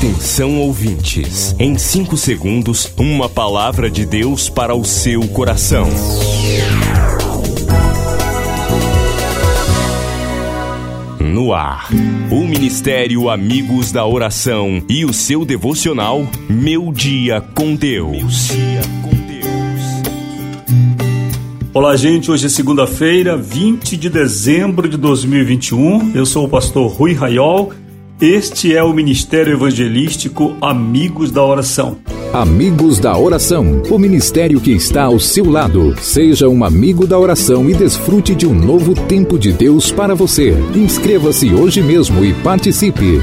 Atenção ouvintes, em 5 segundos, uma palavra de Deus para o seu coração. No ar, o Ministério Amigos da Oração e o seu devocional Meu Dia com Deus. Olá, gente. Hoje é segunda-feira, 20 de dezembro de 2021. Eu sou o pastor Rui Raiol este é o Ministério Evangelístico Amigos da Oração. Amigos da Oração, o ministério que está ao seu lado. Seja um amigo da oração e desfrute de um novo tempo de Deus para você. Inscreva-se hoje mesmo e participe.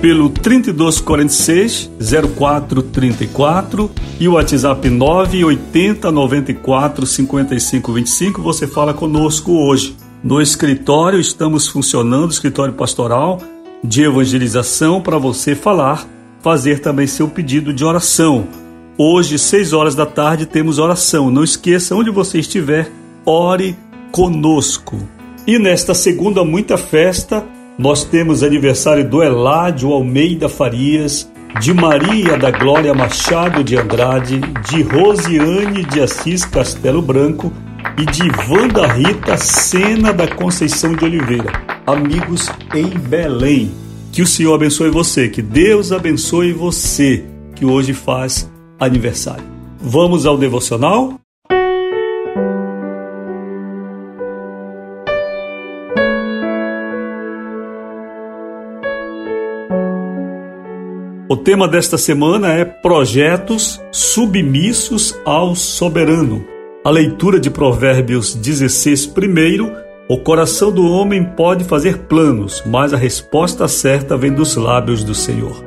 Pelo 3246 0434 e o WhatsApp 980 94 55 25. Você fala conosco hoje. No escritório estamos funcionando, escritório pastoral de evangelização para você falar, fazer também seu pedido de oração. Hoje, 6 horas da tarde, temos oração. Não esqueça, onde você estiver, ore conosco. E nesta segunda, muita festa nós temos aniversário do Eládio Almeida Farias, de Maria da Glória Machado de Andrade, de Rosiane de Assis Castelo Branco e de Wanda Rita Sena da Conceição de Oliveira. Amigos em Belém. Que o Senhor abençoe você, que Deus abençoe você que hoje faz aniversário. Vamos ao devocional? O tema desta semana é Projetos submissos ao soberano. A leitura de Provérbios 16, primeiro, o coração do homem pode fazer planos, mas a resposta certa vem dos lábios do Senhor.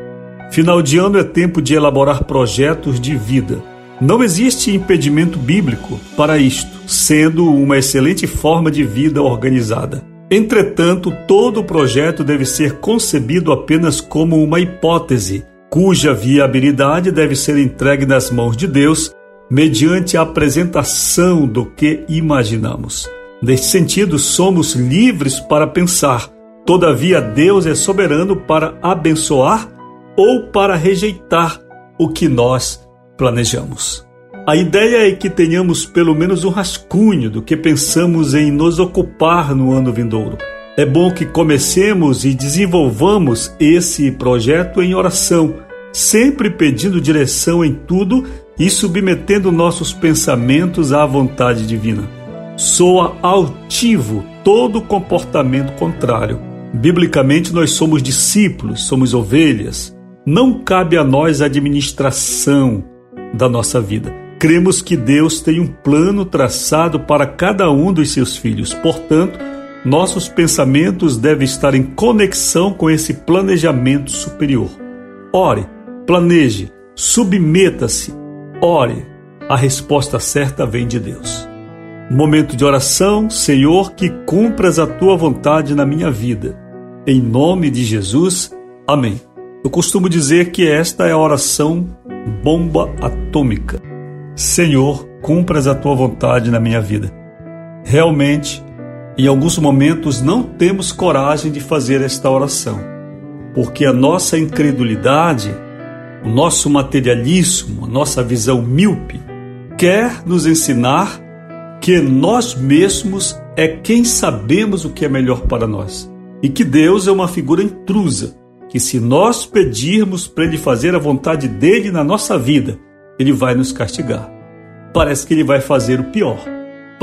Final de ano é tempo de elaborar projetos de vida. Não existe impedimento bíblico para isto, sendo uma excelente forma de vida organizada. Entretanto, todo projeto deve ser concebido apenas como uma hipótese cuja viabilidade deve ser entregue nas mãos de Deus mediante a apresentação do que imaginamos. Neste sentido, somos livres para pensar, todavia, Deus é soberano para abençoar ou para rejeitar o que nós planejamos. A ideia é que tenhamos pelo menos um rascunho do que pensamos em nos ocupar no ano vindouro é bom que comecemos e desenvolvamos esse projeto em oração, sempre pedindo direção em tudo e submetendo nossos pensamentos à vontade divina. Soa altivo todo comportamento contrário. Biblicamente, nós somos discípulos, somos ovelhas. Não cabe a nós a administração da nossa vida. Cremos que Deus tem um plano traçado para cada um dos seus filhos. Portanto, nossos pensamentos devem estar em conexão com esse planejamento superior. Ore, planeje, submeta-se, ore. A resposta certa vem de Deus. Momento de oração, Senhor, que cumpras a tua vontade na minha vida. Em nome de Jesus, amém. Eu costumo dizer que esta é a oração bomba atômica. Senhor, cumpras a tua vontade na minha vida. Realmente, em alguns momentos não temos coragem de fazer esta oração, porque a nossa incredulidade, o nosso materialismo, a nossa visão míope, quer nos ensinar que nós mesmos é quem sabemos o que é melhor para nós e que Deus é uma figura intrusa, que se nós pedirmos para Ele fazer a vontade dele na nossa vida, Ele vai nos castigar. Parece que Ele vai fazer o pior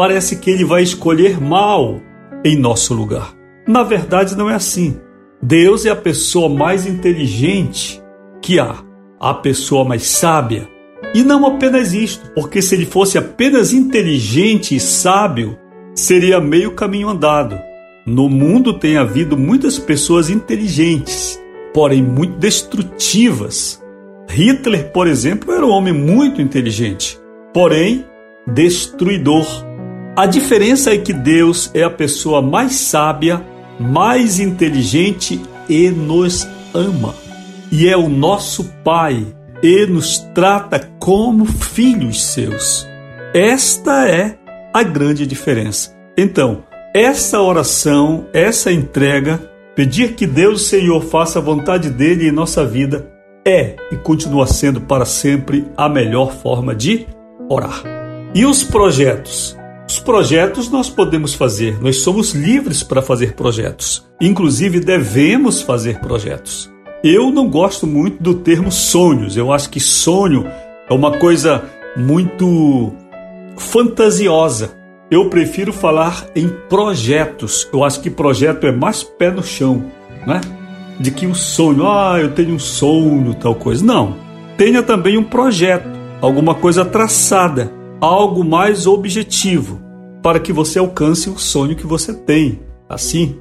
parece que ele vai escolher mal em nosso lugar. Na verdade, não é assim. Deus é a pessoa mais inteligente que há, a pessoa mais sábia. E não apenas isto, porque se ele fosse apenas inteligente e sábio, seria meio caminho andado. No mundo tem havido muitas pessoas inteligentes, porém muito destrutivas. Hitler, por exemplo, era um homem muito inteligente, porém destruidor. A diferença é que Deus é a pessoa mais sábia, mais inteligente e nos ama. E é o nosso Pai e nos trata como filhos seus. Esta é a grande diferença. Então, essa oração, essa entrega, pedir que Deus, Senhor, faça a vontade dele em nossa vida, é e continua sendo para sempre a melhor forma de orar. E os projetos? Os projetos nós podemos fazer, nós somos livres para fazer projetos. Inclusive, devemos fazer projetos. Eu não gosto muito do termo sonhos, eu acho que sonho é uma coisa muito fantasiosa. Eu prefiro falar em projetos. Eu acho que projeto é mais pé no chão, né? De que o sonho, ah, eu tenho um sonho, tal coisa. Não. Tenha também um projeto, alguma coisa traçada, algo mais objetivo, para que você alcance o sonho que você tem. Assim,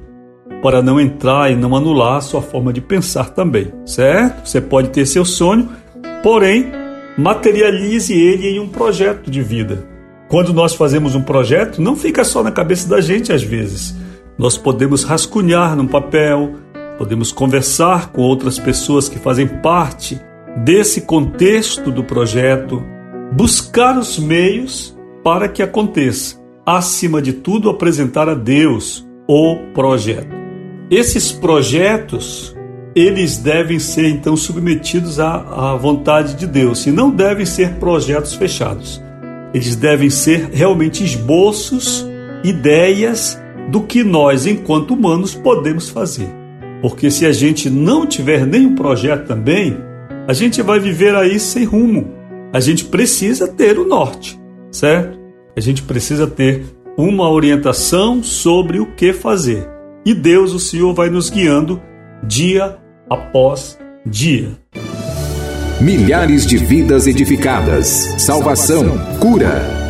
para não entrar e não anular a sua forma de pensar também, certo? Você pode ter seu sonho, porém, materialize ele em um projeto de vida. Quando nós fazemos um projeto, não fica só na cabeça da gente às vezes. Nós podemos rascunhar num papel, podemos conversar com outras pessoas que fazem parte desse contexto do projeto, buscar os meios para que aconteça. Acima de tudo, apresentar a Deus o projeto. Esses projetos eles devem ser então submetidos à, à vontade de Deus e não devem ser projetos fechados. Eles devem ser realmente esboços, ideias do que nós, enquanto humanos, podemos fazer. Porque se a gente não tiver nenhum projeto também, a gente vai viver aí sem rumo. A gente precisa ter o norte, certo? A gente precisa ter uma orientação sobre o que fazer. E Deus, o Senhor, vai nos guiando dia após dia. Milhares de vidas edificadas, salvação, cura.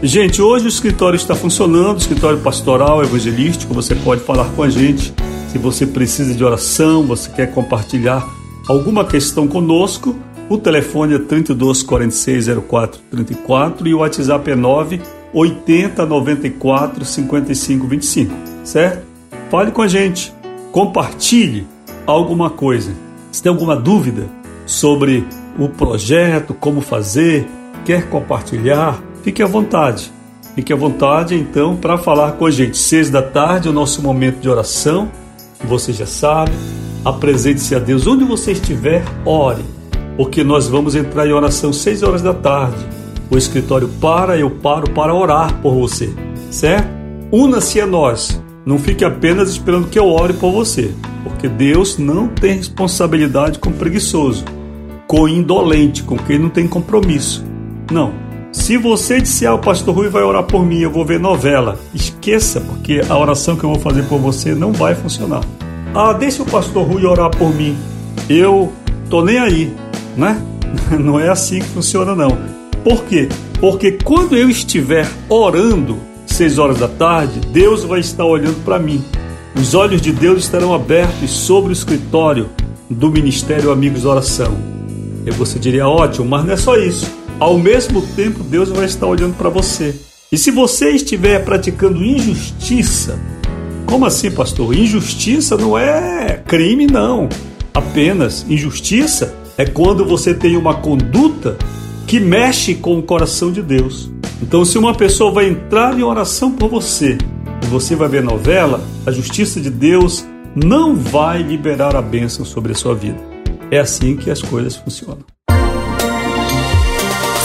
Gente, hoje o escritório está funcionando, escritório pastoral, evangelístico. Você pode falar com a gente se você precisa de oração, você quer compartilhar alguma questão conosco. O telefone é 32 46 04 34 e o WhatsApp é 9 80 94 55 25, certo? Fale com a gente, compartilhe alguma coisa. Se tem alguma dúvida sobre o projeto, como fazer, quer compartilhar, Fique à vontade. Fique à vontade, então, para falar com a gente. Seis da tarde, o nosso momento de oração. Você já sabe. Apresente-se a Deus onde você estiver, ore. Porque nós vamos entrar em oração seis horas da tarde. O escritório para, eu paro para orar por você. Certo? Una-se a nós. Não fique apenas esperando que eu ore por você. Porque Deus não tem responsabilidade com preguiçoso, com indolente, com quem não tem compromisso. Não. Se você disser, ah, o pastor Rui vai orar por mim, eu vou ver novela, esqueça, porque a oração que eu vou fazer por você não vai funcionar. Ah, deixa o pastor Rui orar por mim. Eu tô nem aí, né? Não é assim que funciona não. Por quê? Porque quando eu estiver orando seis horas da tarde, Deus vai estar olhando para mim. Os olhos de Deus estarão abertos sobre o escritório do Ministério Amigos Oração. E você diria, ótimo, mas não é só isso ao mesmo tempo Deus vai estar olhando para você. E se você estiver praticando injustiça, como assim, pastor? Injustiça não é crime, não. Apenas injustiça é quando você tem uma conduta que mexe com o coração de Deus. Então, se uma pessoa vai entrar em oração por você e você vai ver novela, a justiça de Deus não vai liberar a bênção sobre a sua vida. É assim que as coisas funcionam.